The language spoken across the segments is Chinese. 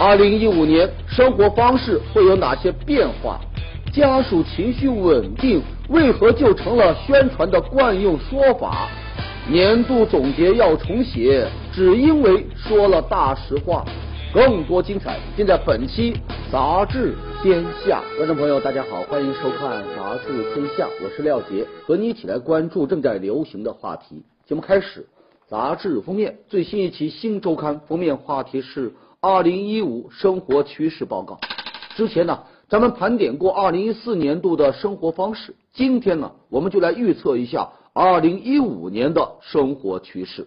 二零一五年生活方式会有哪些变化？家属情绪稳定为何就成了宣传的惯用说法？年度总结要重写，只因为说了大实话。更多精彩尽在本期《杂志天下》。观众朋友，大家好，欢迎收看《杂志天下》，我是廖杰，和你一起来关注正在流行的话题。节目开始，杂志封面最新一期《新周刊》封面话题是。二零一五生活趋势报告。之前呢，咱们盘点过二零一四年度的生活方式。今天呢，我们就来预测一下二零一五年的生活趋势。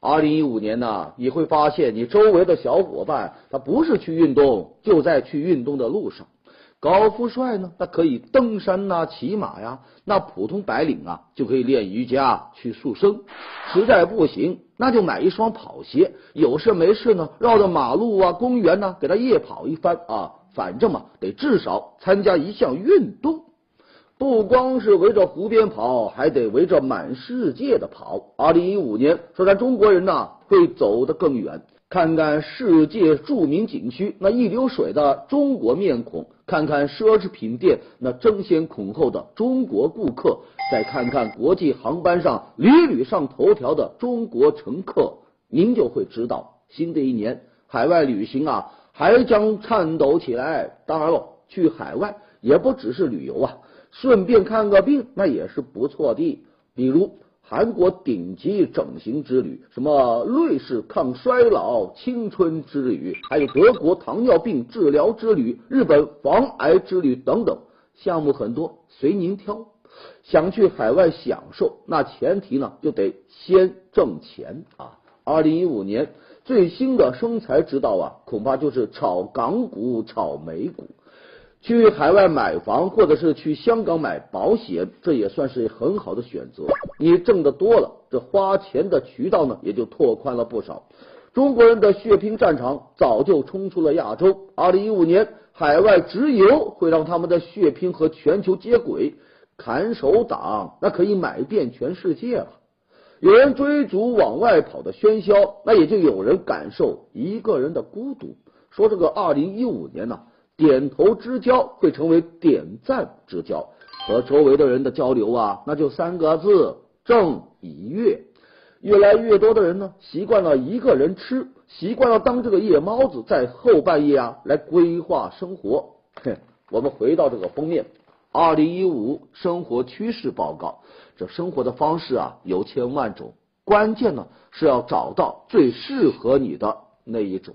二零一五年呢，你会发现你周围的小伙伴，他不是去运动，就在去运动的路上。高富帅呢，他可以登山呐、骑马呀；那普通白领啊，就可以练瑜伽、去塑身。实在不行，那就买一双跑鞋。有事没事呢，绕着马路啊、公园呢，给他夜跑一番啊。反正嘛，得至少参加一项运动。不光是围着湖边跑，还得围着满世界的跑。二零一五年，说咱中国人呢，会走得更远。看看世界著名景区那一流水的中国面孔，看看奢侈品店那争先恐后的中国顾客，再看看国际航班上屡屡上头条的中国乘客，您就会知道，新的一年海外旅行啊，还将颤抖起来。当然了，去海外也不只是旅游啊，顺便看个病那也是不错的，比如。韩国顶级整形之旅，什么瑞士抗衰老青春之旅，还有德国糖尿病治疗之旅、日本防癌之旅等等，项目很多，随您挑。想去海外享受，那前提呢就得先挣钱啊！二零一五年最新的生财之道啊，恐怕就是炒港股、炒美股。去海外买房，或者是去香港买保险，这也算是很好的选择。你挣得多了，这花钱的渠道呢也就拓宽了不少。中国人的血拼战场早就冲出了亚洲。二零一五年，海外直邮会让他们的血拼和全球接轨。砍手党那可以买遍全世界了。有人追逐往外跑的喧嚣，那也就有人感受一个人的孤独。说这个二零一五年呢？点头之交会成为点赞之交，和周围的人的交流啊，那就三个字：正以悦。越来越多的人呢，习惯了一个人吃，习惯了当这个夜猫子，在后半夜啊来规划生活。嘿，我们回到这个封面，二零一五生活趋势报告。这生活的方式啊，有千万种，关键呢是要找到最适合你的那一种。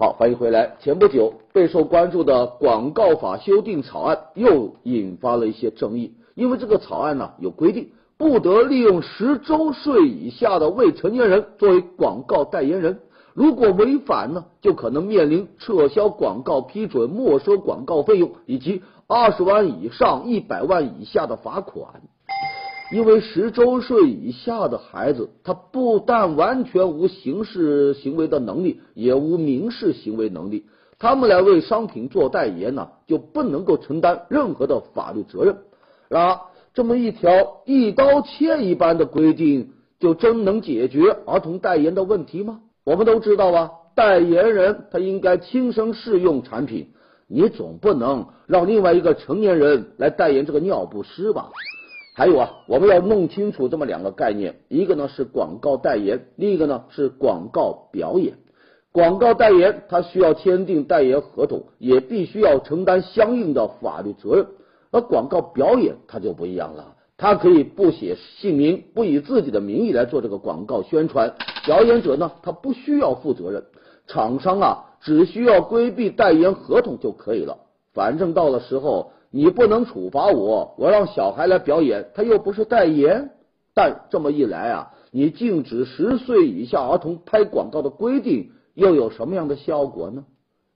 好，欢迎回来。前不久备受关注的广告法修订草案又引发了一些争议，因为这个草案呢有规定，不得利用十周岁以下的未成年人作为广告代言人，如果违反呢，就可能面临撤销广告批准、没收广告费用以及二十万以上一百万以下的罚款。因为十周岁以下的孩子，他不但完全无刑事行为的能力，也无民事行为能力，他们来为商品做代言呢，就不能够承担任何的法律责任。然而这么一条一刀切一般的规定，就真能解决儿童代言的问题吗？我们都知道啊，代言人他应该亲身试用产品，你总不能让另外一个成年人来代言这个尿不湿吧？还有啊，我们要弄清楚这么两个概念，一个呢是广告代言，另一个呢是广告表演。广告代言它需要签订代言合同，也必须要承担相应的法律责任。而广告表演它就不一样了，它可以不写姓名，不以自己的名义来做这个广告宣传。表演者呢，他不需要负责任，厂商啊只需要规避代言合同就可以了。反正到了时候。你不能处罚我，我让小孩来表演，他又不是代言。但这么一来啊，你禁止十岁以下儿童拍广告的规定又有什么样的效果呢？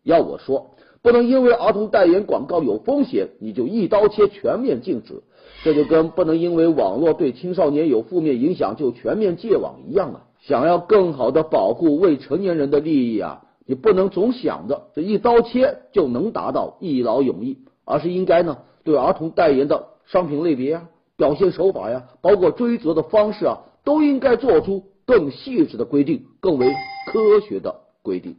要我说，不能因为儿童代言广告有风险，你就一刀切全面禁止。这就跟不能因为网络对青少年有负面影响就全面戒网一样啊！想要更好的保护未成年人的利益啊，你不能总想着这一刀切就能达到一劳永逸。而是应该呢，对儿童代言的商品类别啊、表现手法呀，包括追责的方式啊，都应该做出更细致的规定、更为科学的规定。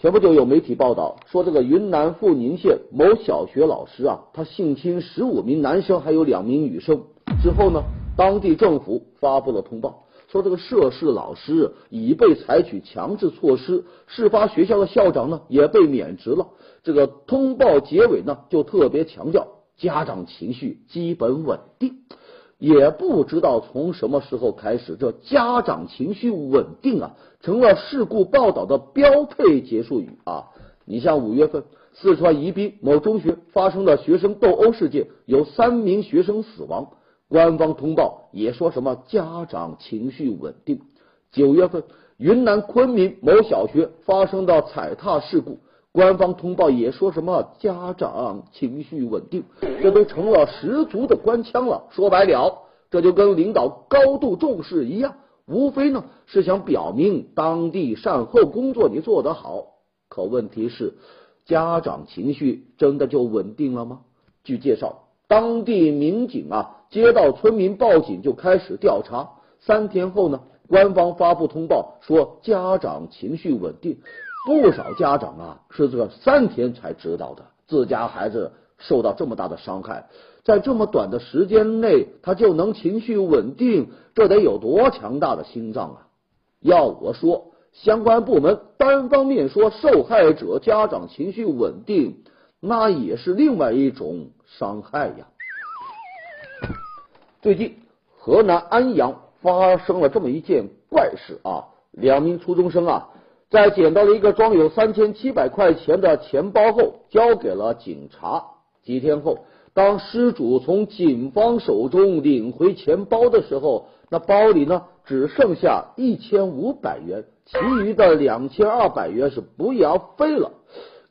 前不久有媒体报道说，这个云南富宁县某小学老师啊，他性侵十五名男生，还有两名女生。之后呢，当地政府发布了通报，说这个涉事老师已被采取强制措施，事发学校的校长呢也被免职了。这个通报结尾呢，就特别强调家长情绪基本稳定。也不知道从什么时候开始，这家长情绪稳定啊，成了事故报道的标配结束语啊。你像五月份，四川宜宾某中学发生了学生斗殴事件，有三名学生死亡，官方通报也说什么家长情绪稳定。九月份，云南昆明某小学发生的踩踏事故。官方通报也说什么家长情绪稳定，这都成了十足的官腔了。说白了，这就跟领导高度重视一样，无非呢是想表明当地善后工作你做得好。可问题是，家长情绪真的就稳定了吗？据介绍，当地民警啊接到村民报警就开始调查，三天后呢，官方发布通报说家长情绪稳定。不少家长啊是这三天才知道的，自家孩子受到这么大的伤害，在这么短的时间内他就能情绪稳定，这得有多强大的心脏啊！要我说，相关部门单方面说受害者家长情绪稳定，那也是另外一种伤害呀。最近，河南安阳发生了这么一件怪事啊，两名初中生啊。在捡到了一个装有三千七百块钱的钱包后，交给了警察。几天后，当失主从警方手中领回钱包的时候，那包里呢只剩下一千五百元，其余的两千二百元是不翼而飞了。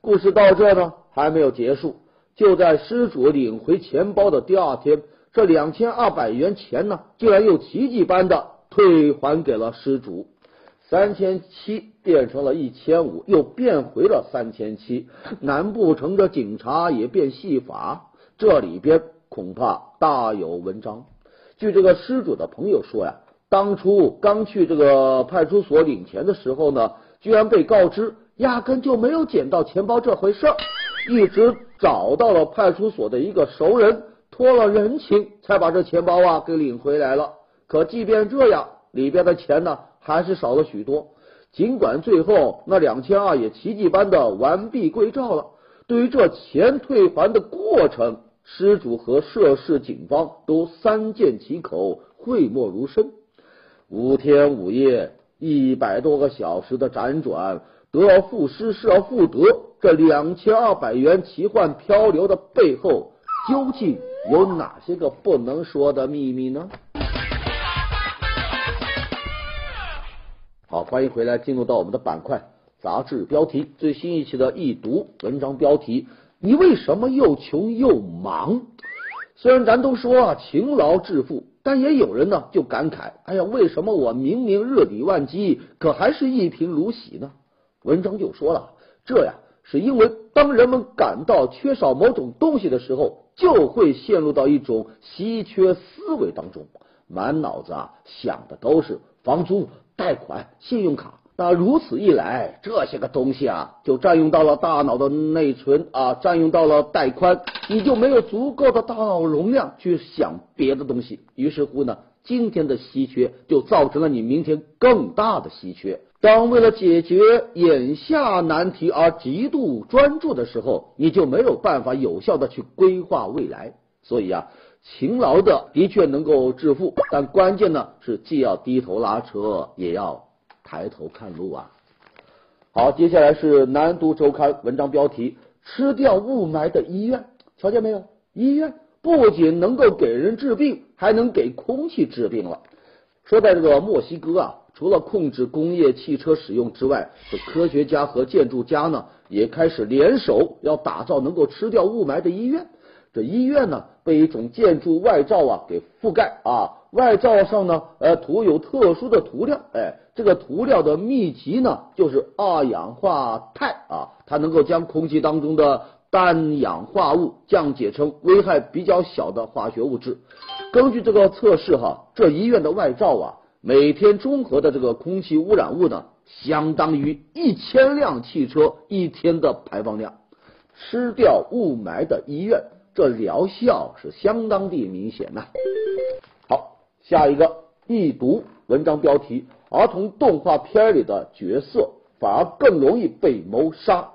故事到这呢还没有结束，就在失主领回钱包的第二天，这两千二百元钱呢竟然又奇迹般的退还给了失主。三千七变成了一千五，又变回了三千七，难不成这警察也变戏法？这里边恐怕大有文章。据这个失主的朋友说呀，当初刚去这个派出所领钱的时候呢，居然被告知压根就没有捡到钱包这回事儿，一直找到了派出所的一个熟人，托了人情才把这钱包啊给领回来了。可即便这样，里边的钱呢？还是少了许多，尽管最后那两千二也奇迹般的完璧归赵了。对于这钱退还的过程，失主和涉事警方都三缄其口，讳莫如深。五天五夜，一百多个小时的辗转，得而复失，失而复得，这两千二百元奇幻漂流的背后，究竟有哪些个不能说的秘密呢？好，欢迎回来，进入到我们的板块杂志标题最新一期的易读文章标题：你为什么又穷又忙？虽然咱都说啊勤劳致富，但也有人呢就感慨：哎呀，为什么我明明日理万机，可还是一贫如洗呢？文章就说了，这呀是因为当人们感到缺少某种东西的时候，就会陷入到一种稀缺思维当中，满脑子啊想的都是房租。贷款、信用卡，那如此一来，这些个东西啊，就占用到了大脑的内存啊，占用到了带宽，你就没有足够的大脑容量去想别的东西。于是乎呢，今天的稀缺就造成了你明天更大的稀缺。当为了解决眼下难题而极度专注的时候，你就没有办法有效的去规划未来。所以啊。勤劳的的确能够致富，但关键呢是既要低头拉车，也要抬头看路啊。好，接下来是南都周刊文章标题：吃掉雾霾的医院，瞧见没有？医院不仅能够给人治病，还能给空气治病了。说在这个墨西哥啊，除了控制工业汽车使用之外，这科学家和建筑家呢也开始联手要打造能够吃掉雾霾的医院。这医院呢？被一种建筑外罩啊给覆盖啊，外罩上呢呃涂有特殊的涂料，哎，这个涂料的秘籍呢就是二氧化钛啊，它能够将空气当中的氮氧化物降解成危害比较小的化学物质。根据这个测试哈，这医院的外罩啊，每天中和的这个空气污染物呢，相当于一千辆汽车一天的排放量。吃掉雾霾的医院，这疗效是相当的明显呐。好，下一个易读文章标题：儿童动画片里的角色反而更容易被谋杀。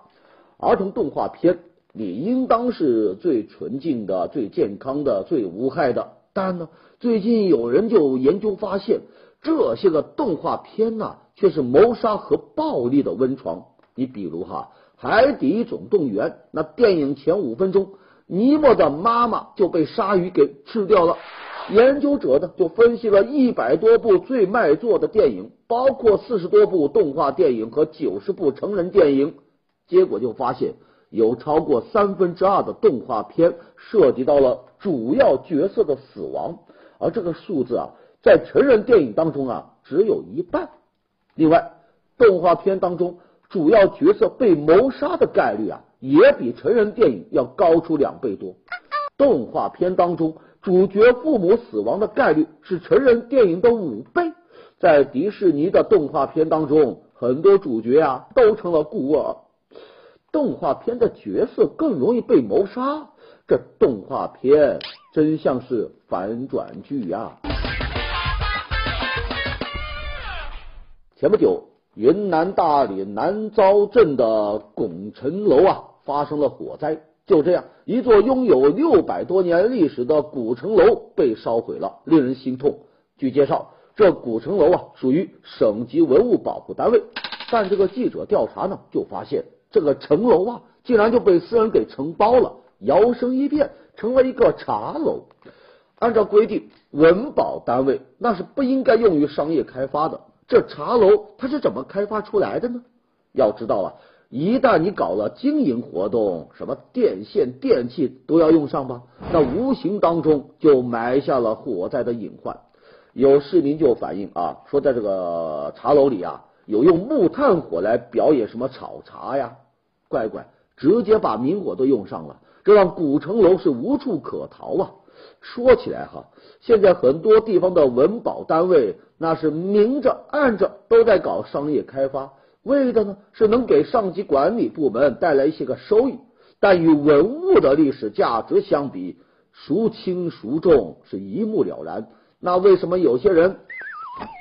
儿童动画片理应当是最纯净的、最健康的、最无害的，但呢，最近有人就研究发现，这些个动画片呢，却是谋杀和暴力的温床。你比如哈。《海底总动员》那电影前五分钟，尼莫的妈妈就被鲨鱼给吃掉了。研究者呢就分析了一百多部最卖座的电影，包括四十多部动画电影和九十部成人电影，结果就发现有超过三分之二的动画片涉及到了主要角色的死亡，而这个数字啊，在成人电影当中啊只有一半。另外，动画片当中。主要角色被谋杀的概率啊，也比成人电影要高出两倍多。动画片当中，主角父母死亡的概率是成人电影的五倍。在迪士尼的动画片当中，很多主角啊都成了孤儿。动画片的角色更容易被谋杀，这动画片真像是反转剧呀。前不久。云南大理南昭镇的拱辰楼啊，发生了火灾。就这样，一座拥有六百多年历史的古城楼被烧毁了，令人心痛。据介绍，这古城楼啊属于省级文物保护单位，但这个记者调查呢，就发现这个城楼啊，竟然就被私人给承包了，摇身一变成了一个茶楼。按照规定，文保单位那是不应该用于商业开发的。这茶楼它是怎么开发出来的呢？要知道啊，一旦你搞了经营活动，什么电线电器都要用上吧，那无形当中就埋下了火灾的隐患。有市民就反映啊，说在这个茶楼里啊，有用木炭火来表演什么炒茶呀，乖乖，直接把明火都用上了，这让古城楼是无处可逃啊。说起来哈，现在很多地方的文保单位那是明着暗着都在搞商业开发，为的呢是能给上级管理部门带来一些个收益。但与文物的历史价值相比，孰轻孰重是一目了然。那为什么有些人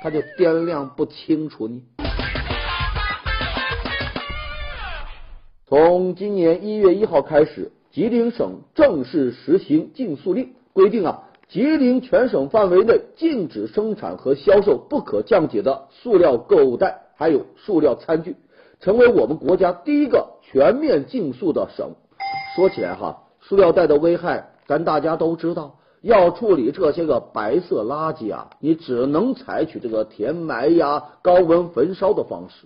他就掂量不清楚呢？从今年一月一号开始，吉林省正式实行禁塑令。规定啊，吉林全省范围内禁止生产和销售不可降解的塑料购物袋，还有塑料餐具，成为我们国家第一个全面禁塑的省。说起来哈，塑料袋的危害，咱大家都知道。要处理这些个白色垃圾啊，你只能采取这个填埋呀、高温焚烧的方式。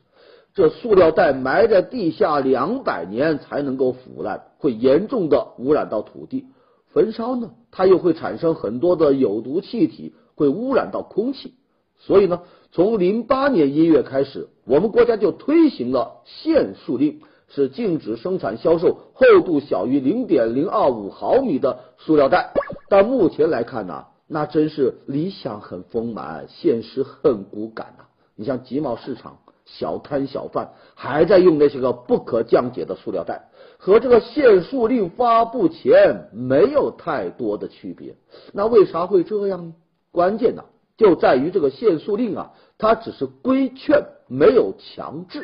这塑料袋埋在地下两百年才能够腐烂，会严重的污染到土地。焚烧呢，它又会产生很多的有毒气体，会污染到空气。所以呢，从零八年一月开始，我们国家就推行了限塑令，是禁止生产销售厚度小于零点零二五毫米的塑料袋。但目前来看呢，那真是理想很丰满，现实很骨感呐。你像集贸市场。小摊小贩还在用那些个不可降解的塑料袋，和这个限塑令发布前没有太多的区别。那为啥会这样呢？关键呢就在于这个限塑令啊，它只是规劝，没有强制。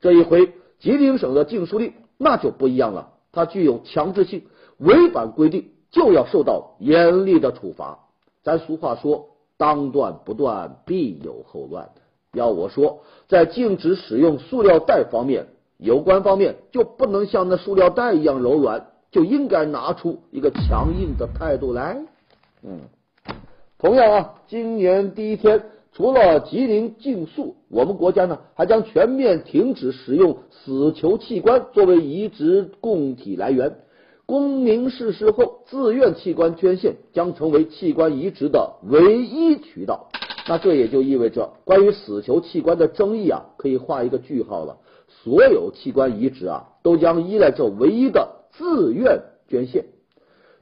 这一回吉林省的禁塑令那就不一样了，它具有强制性，违反规定就要受到严厉的处罚。咱俗话说，当断不断，必有后乱。要我说，在禁止使用塑料袋方面，有关方面就不能像那塑料袋一样柔软，就应该拿出一个强硬的态度来。嗯，同样啊，今年第一天，除了吉林禁塑，我们国家呢还将全面停止使用死囚器官作为移植供体来源，公民逝世后自愿器官捐献将成为器官移植的唯一渠道。那这也就意味着，关于死囚器官的争议啊，可以画一个句号了。所有器官移植啊，都将依赖这唯一的自愿捐献。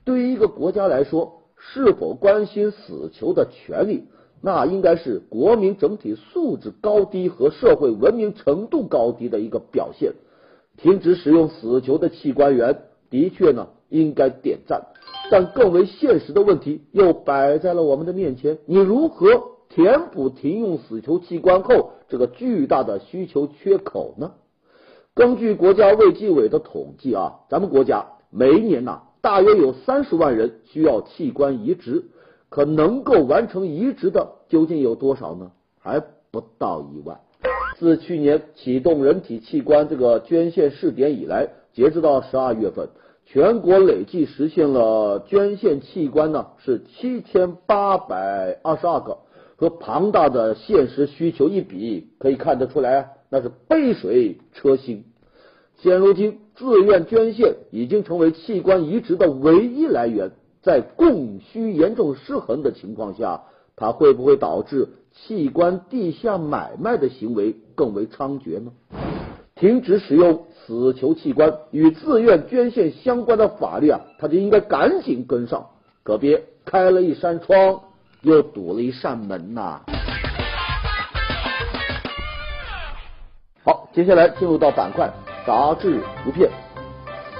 对于一个国家来说，是否关心死囚的权利，那应该是国民整体素质高低和社会文明程度高低的一个表现。停止使用死囚的器官员，的确呢应该点赞。但更为现实的问题又摆在了我们的面前：你如何填补停用死囚器官后这个巨大的需求缺口呢？根据国家卫计委的统计啊，咱们国家每一年呐，大约有三十万人需要器官移植，可能够完成移植的究竟有多少呢？还不到一万。自去年启动人体器官这个捐献试点以来，截止到十二月份。全国累计实现了捐献器官呢是七千八百二十二个，和庞大的现实需求一比，可以看得出来，那是杯水车薪。现如今，自愿捐献已经成为器官移植的唯一来源。在供需严重失衡的情况下，它会不会导致器官地下买卖的行为更为猖獗呢？停止使用。死囚器官与自愿捐献相关的法律啊，他就应该赶紧跟上，可别开了一扇窗又堵了一扇门呐。接下来进入到板块杂志图片，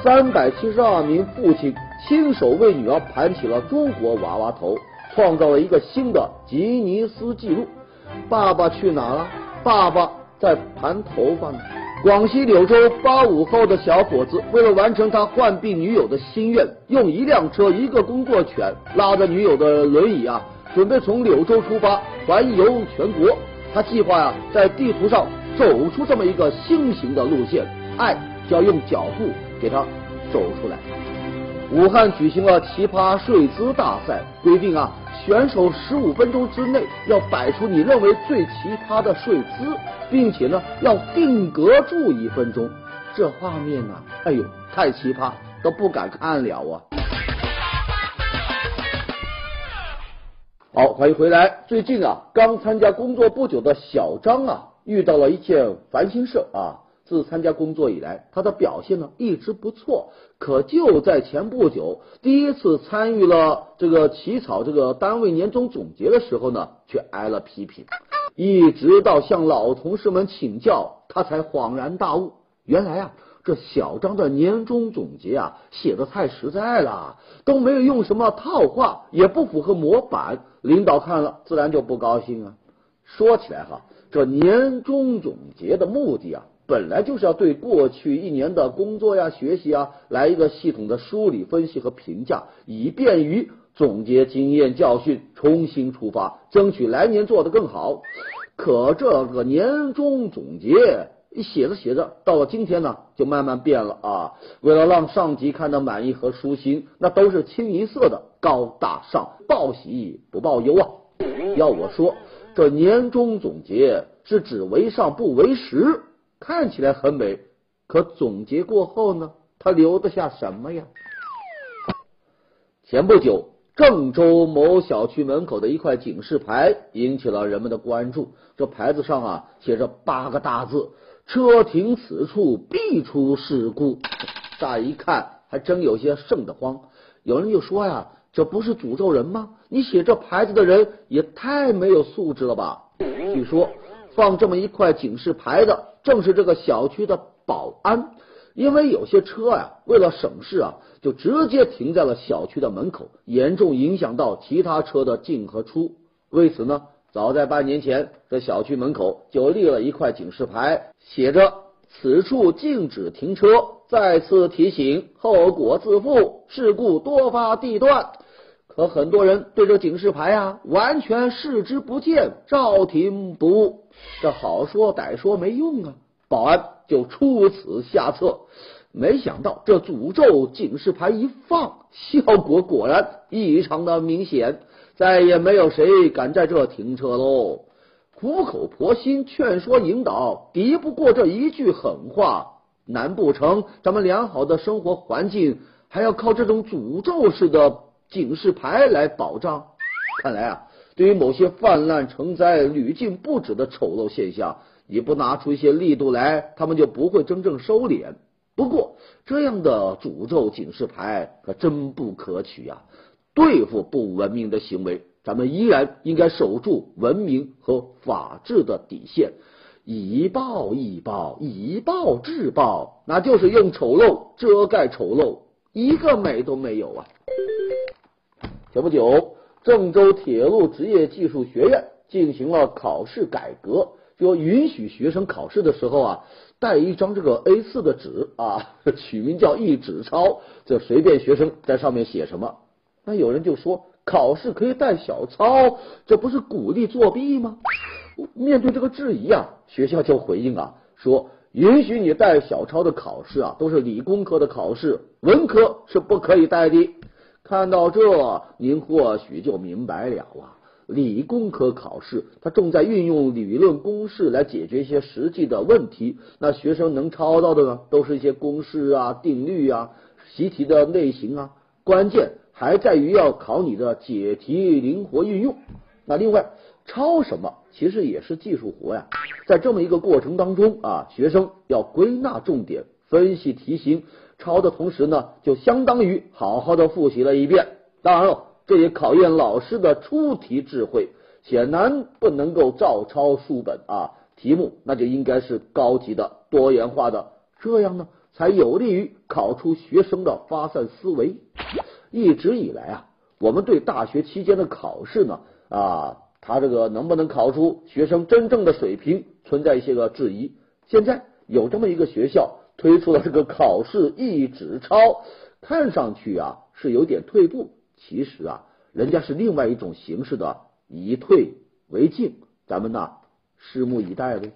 三百七十二名父亲亲手为女儿盘起了中国娃娃头，创造了一个新的吉尼斯纪录。爸爸去哪了？爸爸在盘头发呢。广西柳州八五后的小伙子，为了完成他患病女友的心愿，用一辆车、一个工作犬拉着女友的轮椅啊，准备从柳州出发环游全国。他计划呀，在地图上走出这么一个新型的路线，爱就要用脚步给它走出来。武汉举行了奇葩睡姿大赛，规定啊。选手十五分钟之内要摆出你认为最奇葩的睡姿，并且呢要定格住一分钟。这画面呢，哎呦，太奇葩，都不敢看了啊！好，欢迎回来。最近啊，刚参加工作不久的小张啊，遇到了一件烦心事啊。自参加工作以来，他的表现呢一直不错。可就在前不久，第一次参与了这个起草这个单位年终总结的时候呢，却挨了批评。一直到向老同事们请教，他才恍然大悟：原来啊，这小张的年终总结啊写的太实在了，都没有用什么套话，也不符合模板。领导看了自然就不高兴啊。说起来哈，这年终总结的目的啊。本来就是要对过去一年的工作呀、学习啊，来一个系统的梳理、分析和评价，以便于总结经验教训，重新出发，争取来年做得更好。可这个年终总结写着写着，到了今天呢，就慢慢变了啊！为了让上级看到满意和舒心，那都是清一色的高大上，报喜不报忧啊！要我说，这年终总结是指为上不为实。看起来很美，可总结过后呢？他留得下什么呀？前不久，郑州某小区门口的一块警示牌引起了人们的关注。这牌子上啊，写着八个大字：“车停此处必出事故。”乍一看，还真有些瘆得慌。有人就说呀：“这不是诅咒人吗？你写这牌子的人也太没有素质了吧？”据说。放这么一块警示牌的，正是这个小区的保安。因为有些车呀，为了省事啊，就直接停在了小区的门口，严重影响到其他车的进和出。为此呢，早在半年前，这小区门口就立了一块警示牌，写着“此处禁止停车”，再次提醒后果自负，事故多发地段。可很多人对这警示牌啊，完全视之不见，照停不误。这好说歹说没用啊！保安就出此下策，没想到这诅咒警示牌一放，效果果然异常的明显，再也没有谁敢在这停车喽。苦口婆心劝说引导，敌不过这一句狠话，难不成咱们良好的生活环境还要靠这种诅咒式的？警示牌来保障，看来啊，对于某些泛滥成灾、屡禁不止的丑陋现象，也不拿出一些力度来，他们就不会真正收敛。不过这样的诅咒警示牌可真不可取呀！对付不文明的行为，咱们依然应该守住文明和法治的底线。以暴易暴，以暴制暴，那就是用丑陋遮盖丑陋，一个美都没有啊！前不久，郑州铁路职业技术学院进行了考试改革，就允许学生考试的时候啊，带一张这个 A 四的纸啊，取名叫一纸钞，就随便学生在上面写什么。那有人就说，考试可以带小抄，这不是鼓励作弊吗？面对这个质疑啊，学校就回应啊，说允许你带小抄的考试啊，都是理工科的考试，文科是不可以带的。看到这，您或许就明白了啊。理工科考试，它重在运用理论公式来解决一些实际的问题。那学生能抄到的呢，都是一些公式啊、定律啊、习题的类型啊。关键还在于要考你的解题灵活运用。那另外，抄什么其实也是技术活呀。在这么一个过程当中啊，学生要归纳重点，分析题型。抄的同时呢，就相当于好好的复习了一遍。当然了，这也考验老师的出题智慧，显然不能够照抄书本啊。题目那就应该是高级的、多元化的，这样呢才有利于考出学生的发散思维。一直以来啊，我们对大学期间的考试呢啊，他这个能不能考出学生真正的水平，存在一些个质疑。现在有这么一个学校。推出了这个考试一纸钞，看上去啊是有点退步，其实啊人家是另外一种形式的以退为进，咱们呢拭目以待呗。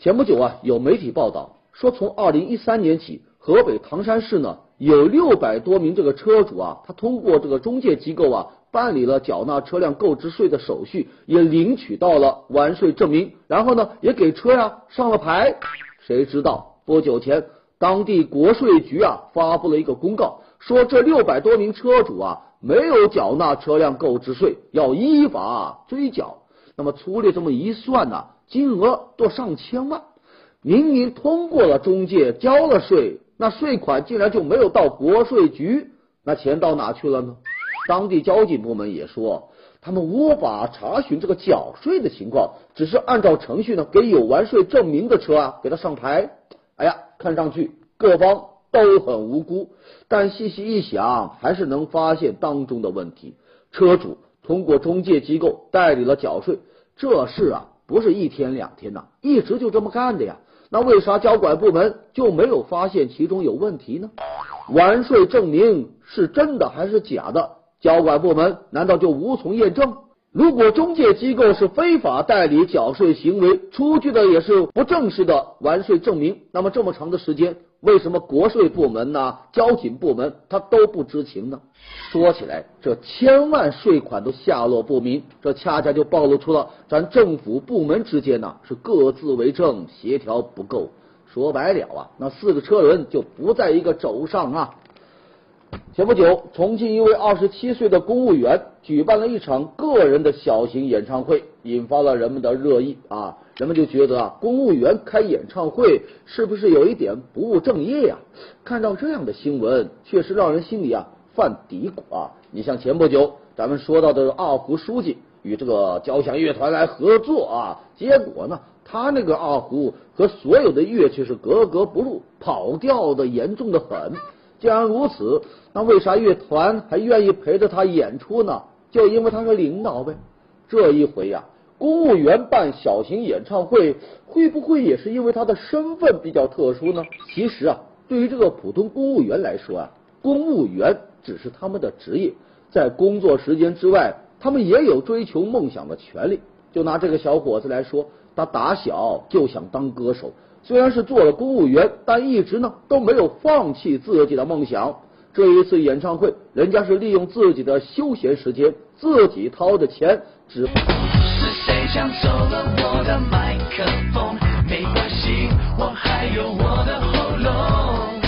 前不久啊有媒体报道说，从二零一三年起，河北唐山市呢有六百多名这个车主啊，他通过这个中介机构啊。办理了缴纳车辆购置税的手续，也领取到了完税证明，然后呢，也给车呀上了牌。谁知道不久前，当地国税局啊发布了一个公告，说这六百多名车主啊没有缴纳车辆购置税，要依法追缴。那么粗略这么一算呢，金额都上千万。明明通过了中介交了税，那税款竟然就没有到国税局，那钱到哪去了呢？当地交警部门也说，他们无法查询这个缴税的情况，只是按照程序呢，给有完税证明的车啊给他上牌。哎呀，看上去各方都很无辜，但细细一想，还是能发现当中的问题。车主通过中介机构代理了缴税，这事啊不是一天两天呐，一直就这么干的呀。那为啥交管部门就没有发现其中有问题呢？完税证明是真的还是假的？交管部门难道就无从验证？如果中介机构是非法代理缴税行为，出具的也是不正式的完税证明，那么这么长的时间，为什么国税部门呐、交警部门他都不知情呢？说起来，这千万税款都下落不明，这恰恰就暴露出了咱政府部门之间呐是各自为政，协调不够。说白了啊，那四个车轮就不在一个轴上啊。前不久，重庆一位二十七岁的公务员举办了一场个人的小型演唱会，引发了人们的热议啊！人们就觉得啊，公务员开演唱会是不是有一点不务正业呀？看到这样的新闻，确实让人心里啊犯嘀咕啊！你像前不久咱们说到的二胡书记与这个交响乐团来合作啊，结果呢，他那个二胡和所有的乐器是格格不入，跑调的严重的很。既然如此，那为啥乐团还愿意陪着他演出呢？就因为他是领导呗。这一回呀，公务员办小型演唱会，会不会也是因为他的身份比较特殊呢？其实啊，对于这个普通公务员来说啊，公务员只是他们的职业，在工作时间之外，他们也有追求梦想的权利。就拿这个小伙子来说，他打小就想当歌手。虽然是做了公务员，但一直呢都没有放弃自己的梦想。这一次演唱会，人家是利用自己的休闲时间，自己掏的钱，只。是谁抢走了我的麦克风？没关系，我还有我的喉咙。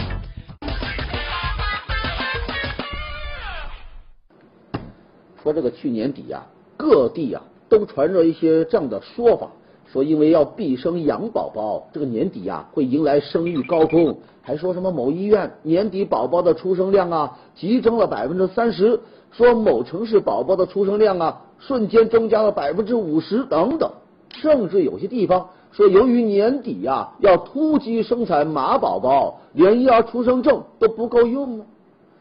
说这个去年底呀，各地啊都传着一些这样的说法。说因为要毕生养宝宝，这个年底呀会迎来生育高峰，还说什么某医院年底宝宝的出生量啊急增了百分之三十，说某城市宝宝的出生量啊瞬间增加了百分之五十等等，甚至有些地方说由于年底呀要突击生产马宝宝，连婴儿出生证都不够用呢。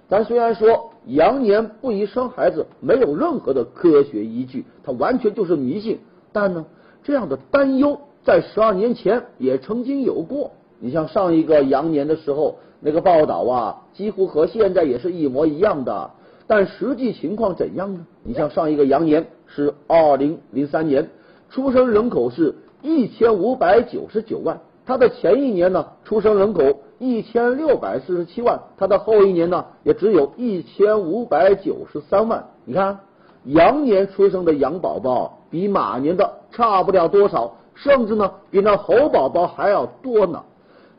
咱虽然说羊年不宜生孩子，没有任何的科学依据，它完全就是迷信，但呢。这样的担忧在十二年前也曾经有过。你像上一个羊年的时候，那个报道啊，几乎和现在也是一模一样的。但实际情况怎样呢？你像上一个羊年是二零零三年，出生人口是一千五百九十九万，它的前一年呢出生人口一千六百四十七万，它的后一年呢也只有一千五百九十三万。你看。羊年出生的羊宝宝比马年的差不了多少，甚至呢比那猴宝宝还要多呢。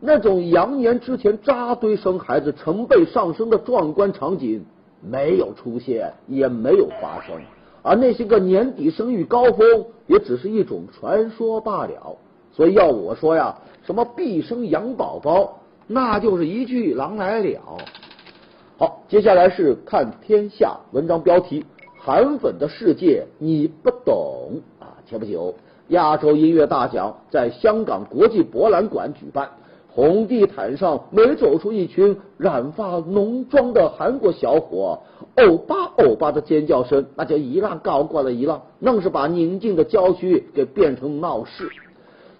那种羊年之前扎堆生孩子、成倍上升的壮观场景没有出现，也没有发生。而那些个年底生育高峰，也只是一种传说罢了。所以要我说呀，什么必生羊宝宝，那就是一句狼来了。好，接下来是看天下文章标题。韩粉的世界你不懂啊！前不久，亚洲音乐大奖在香港国际博览馆举办，红地毯上每走出一群染发浓妆的韩国小伙，欧巴欧巴的尖叫声，那叫一浪高过了一浪，愣是把宁静的郊区给变成闹市。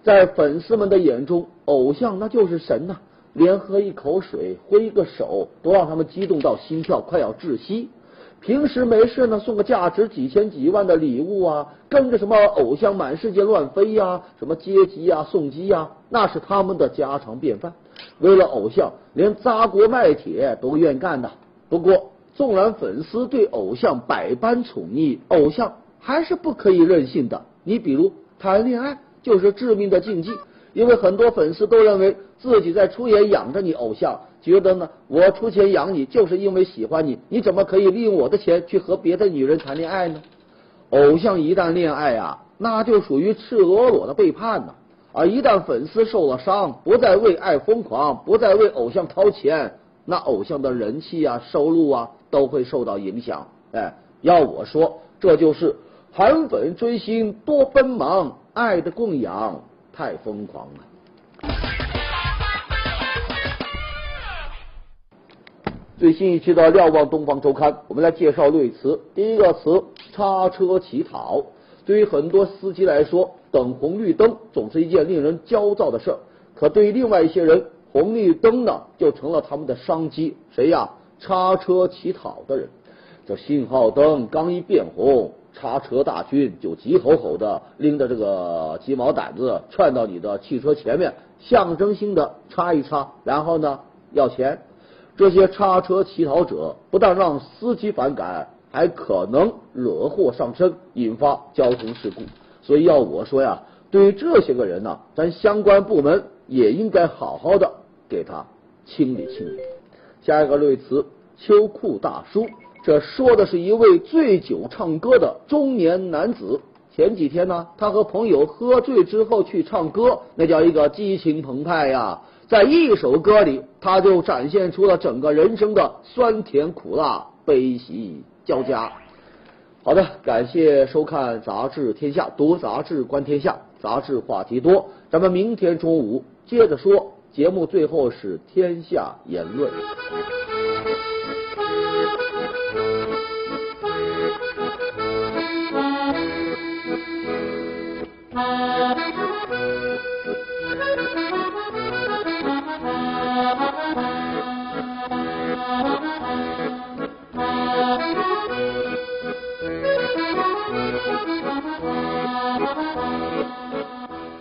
在粉丝们的眼中，偶像那就是神呐，连喝一口水、挥一个手，都让他们激动到心跳快要窒息。平时没事呢，送个价值几千几万的礼物啊，跟着什么偶像满世界乱飞呀，什么接机呀、送机呀，那是他们的家常便饭。为了偶像，连砸锅卖铁都愿干的。不过，纵然粉丝对偶像百般宠溺，偶像还是不可以任性的。你比如谈恋爱，就是致命的禁忌，因为很多粉丝都认为自己在出演养着你偶像。觉得呢，我出钱养你就是因为喜欢你，你怎么可以利用我的钱去和别的女人谈恋爱呢？偶像一旦恋爱啊，那就属于赤裸裸的背叛呢。而一旦粉丝受了伤，不再为爱疯狂，不再为偶像掏钱，那偶像的人气啊、收入啊都会受到影响。哎，要我说，这就是韩粉追星多奔忙，爱的供养太疯狂了。最新一期的《瞭望东方周刊》，我们来介绍类词。第一个词“叉车乞讨”。对于很多司机来说，等红绿灯总是一件令人焦躁的事儿。可对于另外一些人，红绿灯呢，就成了他们的商机。谁呀？叉车乞讨的人。这信号灯刚一变红，叉车大军就急吼吼的拎着这个鸡毛掸子窜到你的汽车前面，象征性的插一插，然后呢，要钱。这些叉车乞讨者不但让司机反感，还可能惹祸上身，引发交通事故。所以要我说呀，对于这些个人呢，咱相关部门也应该好好的给他清理清理。下一个类词“秋裤大叔”，这说的是一位醉酒唱歌的中年男子。前几天呢，他和朋友喝醉之后去唱歌，那叫一个激情澎湃呀。在一首歌里，他就展现出了整个人生的酸甜苦辣、悲喜交加。好的，感谢收看《杂志天下》，读杂志观天下，杂志话题多。咱们明天中午接着说。节目最后是天下言论。